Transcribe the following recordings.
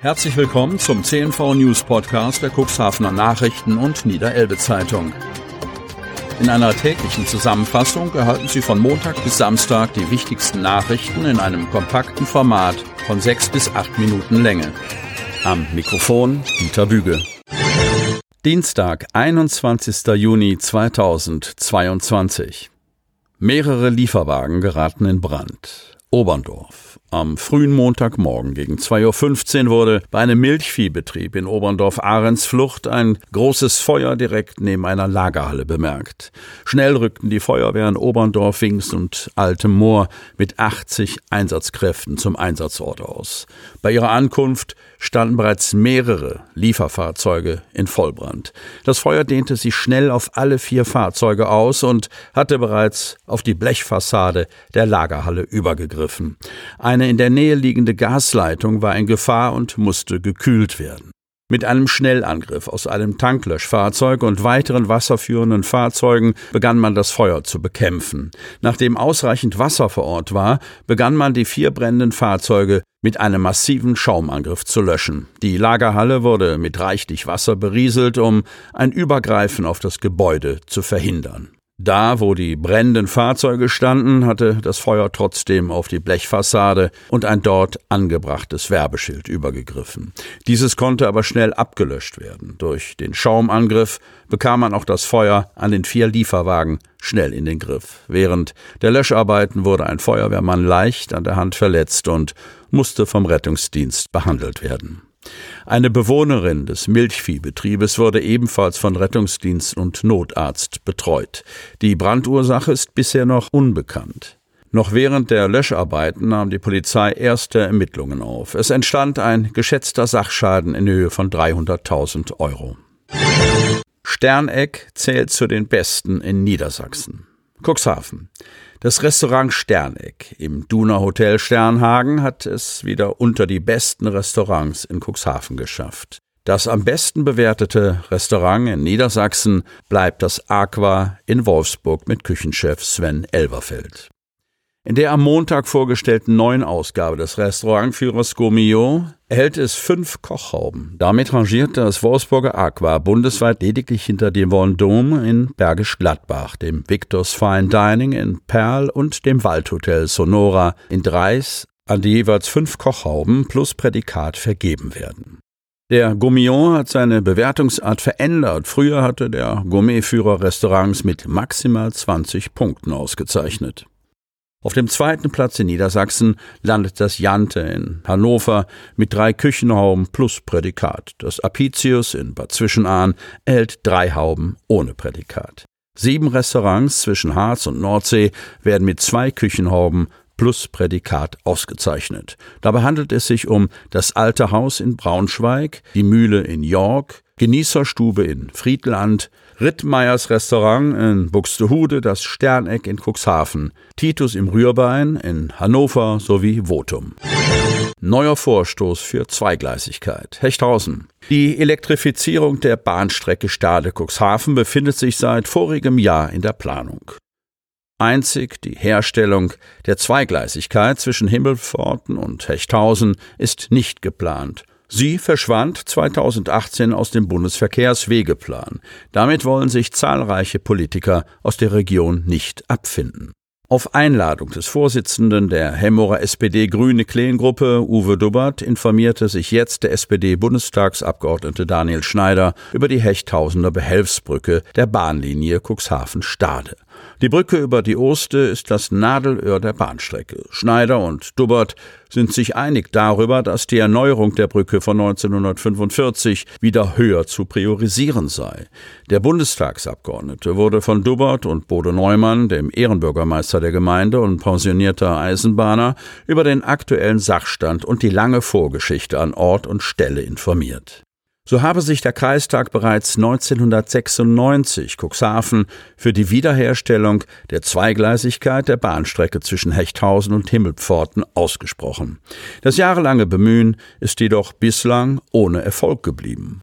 Herzlich willkommen zum CNV News Podcast der Cuxhavener Nachrichten und Niederelbe Zeitung. In einer täglichen Zusammenfassung erhalten Sie von Montag bis Samstag die wichtigsten Nachrichten in einem kompakten Format von sechs bis acht Minuten Länge. Am Mikrofon Dieter Büge. Dienstag, 21. Juni 2022. Mehrere Lieferwagen geraten in Brand. Oberndorf. Am frühen Montagmorgen gegen 2.15 Uhr wurde bei einem Milchviehbetrieb in Oberndorf-Ahrensflucht ein großes Feuer direkt neben einer Lagerhalle bemerkt. Schnell rückten die Feuerwehren Oberndorf, Wings und Altem Moor mit 80 Einsatzkräften zum Einsatzort aus. Bei ihrer Ankunft standen bereits mehrere Lieferfahrzeuge in Vollbrand. Das Feuer dehnte sich schnell auf alle vier Fahrzeuge aus und hatte bereits auf die Blechfassade der Lagerhalle übergegriffen. Eine in der Nähe liegende Gasleitung war in Gefahr und musste gekühlt werden. Mit einem Schnellangriff aus einem Tanklöschfahrzeug und weiteren wasserführenden Fahrzeugen begann man das Feuer zu bekämpfen. Nachdem ausreichend Wasser vor Ort war, begann man die vier brennenden Fahrzeuge mit einem massiven Schaumangriff zu löschen. Die Lagerhalle wurde mit reichlich Wasser berieselt, um ein Übergreifen auf das Gebäude zu verhindern. Da, wo die brennenden Fahrzeuge standen, hatte das Feuer trotzdem auf die Blechfassade und ein dort angebrachtes Werbeschild übergegriffen. Dieses konnte aber schnell abgelöscht werden. Durch den Schaumangriff bekam man auch das Feuer an den vier Lieferwagen schnell in den Griff. Während der Löscharbeiten wurde ein Feuerwehrmann leicht an der Hand verletzt und musste vom Rettungsdienst behandelt werden. Eine Bewohnerin des Milchviehbetriebes wurde ebenfalls von Rettungsdienst und Notarzt betreut. Die Brandursache ist bisher noch unbekannt. Noch während der Löscharbeiten nahm die Polizei erste Ermittlungen auf. Es entstand ein geschätzter Sachschaden in Höhe von 300.000 Euro. Sterneck zählt zu den besten in Niedersachsen. Cuxhaven. Das Restaurant Sterneck im Duna Hotel Sternhagen hat es wieder unter die besten Restaurants in Cuxhaven geschafft. Das am besten bewertete Restaurant in Niedersachsen bleibt das Aqua in Wolfsburg mit Küchenchef Sven Elverfeld. In der am Montag vorgestellten neuen Ausgabe des Restaurantführers Gourmillot erhält es fünf Kochhauben. Damit rangiert das Wolfsburger Aqua bundesweit lediglich hinter dem Vendôme in Bergisch Gladbach, dem Victor's Fine Dining in Perl und dem Waldhotel Sonora in Dreis, an die jeweils fünf Kochhauben plus Prädikat vergeben werden. Der Gourmillon hat seine Bewertungsart verändert. Früher hatte der Gourmetführer Restaurants mit maximal 20 Punkten ausgezeichnet. Auf dem zweiten Platz in Niedersachsen landet das Jante in Hannover mit drei Küchenhauben plus Prädikat. Das Apicius in Bad Zwischenahn erhält drei Hauben ohne Prädikat. Sieben Restaurants zwischen Harz und Nordsee werden mit zwei Küchenhauben plus Prädikat ausgezeichnet. Dabei handelt es sich um das Alte Haus in Braunschweig, die Mühle in York, Genießerstube in Friedland, Rittmeyers Restaurant in Buxtehude, das Sterneck in Cuxhaven, Titus im Rührbein in Hannover sowie Votum. Neuer Vorstoß für Zweigleisigkeit. Hechthausen. Die Elektrifizierung der Bahnstrecke Stade-Cuxhaven befindet sich seit vorigem Jahr in der Planung. Einzig die Herstellung der Zweigleisigkeit zwischen Himmelpforten und Hechthausen ist nicht geplant Sie verschwand 2018 aus dem Bundesverkehrswegeplan. Damit wollen sich zahlreiche Politiker aus der Region nicht abfinden. Auf Einladung des Vorsitzenden der Hemmorer SPD-Grüne Kleengruppe, Uwe Dubbert, informierte sich jetzt der SPD-Bundestagsabgeordnete Daniel Schneider über die Hechthausener Behelfsbrücke der Bahnlinie Cuxhaven-Stade. Die Brücke über die Oste ist das Nadelöhr der Bahnstrecke. Schneider und Dubbert sind sich einig darüber, dass die Erneuerung der Brücke von 1945 wieder höher zu priorisieren sei. Der Bundestagsabgeordnete wurde von Dubbert und Bodo Neumann, dem Ehrenbürgermeister der Gemeinde und pensionierter Eisenbahner, über den aktuellen Sachstand und die lange Vorgeschichte an Ort und Stelle informiert. So habe sich der Kreistag bereits 1996 Cuxhaven für die Wiederherstellung der Zweigleisigkeit der Bahnstrecke zwischen Hechthausen und Himmelpforten ausgesprochen. Das jahrelange Bemühen ist jedoch bislang ohne Erfolg geblieben.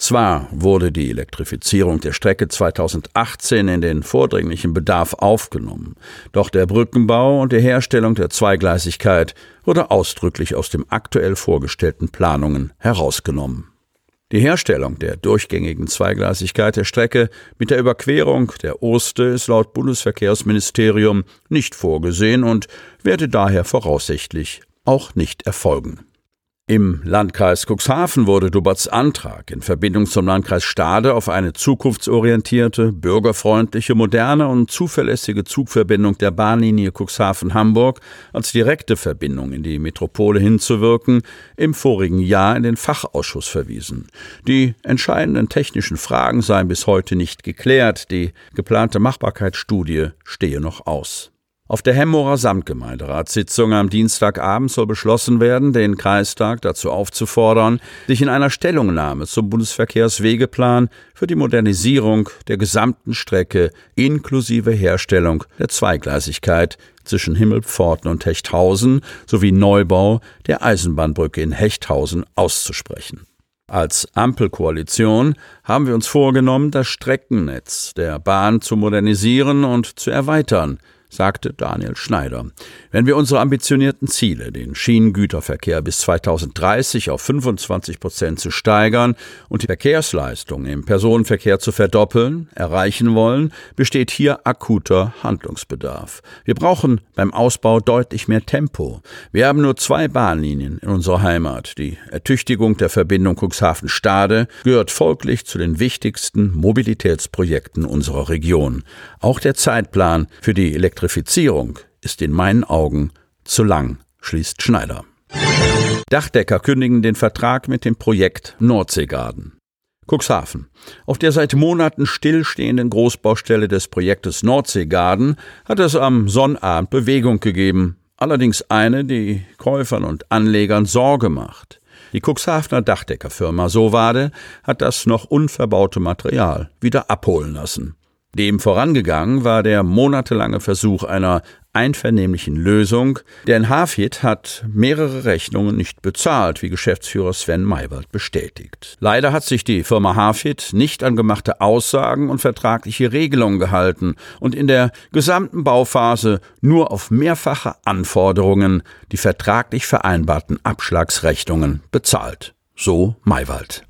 Zwar wurde die Elektrifizierung der Strecke 2018 in den vordringlichen Bedarf aufgenommen, doch der Brückenbau und die Herstellung der Zweigleisigkeit wurde ausdrücklich aus dem aktuell vorgestellten Planungen herausgenommen. Die Herstellung der durchgängigen Zweigleisigkeit der Strecke mit der Überquerung der Oste ist laut Bundesverkehrsministerium nicht vorgesehen und werde daher voraussichtlich auch nicht erfolgen. Im Landkreis Cuxhaven wurde Duberts Antrag in Verbindung zum Landkreis Stade auf eine zukunftsorientierte, bürgerfreundliche, moderne und zuverlässige Zugverbindung der Bahnlinie Cuxhaven-Hamburg als direkte Verbindung in die Metropole hinzuwirken, im vorigen Jahr in den Fachausschuss verwiesen. Die entscheidenden technischen Fragen seien bis heute nicht geklärt, die geplante Machbarkeitsstudie stehe noch aus. Auf der Hemmorer Samtgemeinderatssitzung am Dienstagabend soll beschlossen werden, den Kreistag dazu aufzufordern, sich in einer Stellungnahme zum Bundesverkehrswegeplan für die Modernisierung der gesamten Strecke inklusive Herstellung der Zweigleisigkeit zwischen Himmelpforten und Hechthausen sowie Neubau der Eisenbahnbrücke in Hechthausen auszusprechen. Als Ampelkoalition haben wir uns vorgenommen, das Streckennetz der Bahn zu modernisieren und zu erweitern, sagte Daniel Schneider. Wenn wir unsere ambitionierten Ziele, den Schienengüterverkehr bis 2030 auf 25 Prozent zu steigern und die Verkehrsleistung im Personenverkehr zu verdoppeln, erreichen wollen, besteht hier akuter Handlungsbedarf. Wir brauchen beim Ausbau deutlich mehr Tempo. Wir haben nur zwei Bahnlinien in unserer Heimat. Die Ertüchtigung der Verbindung Cuxhaven-Stade gehört folglich zu den wichtigsten Mobilitätsprojekten unserer Region. Auch der Zeitplan für die Elektro Elektrifizierung ist in meinen Augen zu lang, schließt Schneider. Dachdecker kündigen den Vertrag mit dem Projekt Nordseegarden. Cuxhaven. Auf der seit Monaten stillstehenden Großbaustelle des Projektes Nordseegarden hat es am Sonnabend Bewegung gegeben, allerdings eine, die Käufern und Anlegern Sorge macht. Die Cuxhavener Dachdeckerfirma Sowade hat das noch unverbaute Material wieder abholen lassen. Dem vorangegangen war der monatelange Versuch einer einvernehmlichen Lösung, denn Hafid hat mehrere Rechnungen nicht bezahlt, wie Geschäftsführer Sven Maywald bestätigt. Leider hat sich die Firma Hafid nicht an gemachte Aussagen und vertragliche Regelungen gehalten und in der gesamten Bauphase nur auf mehrfache Anforderungen die vertraglich vereinbarten Abschlagsrechnungen bezahlt. So Maywald.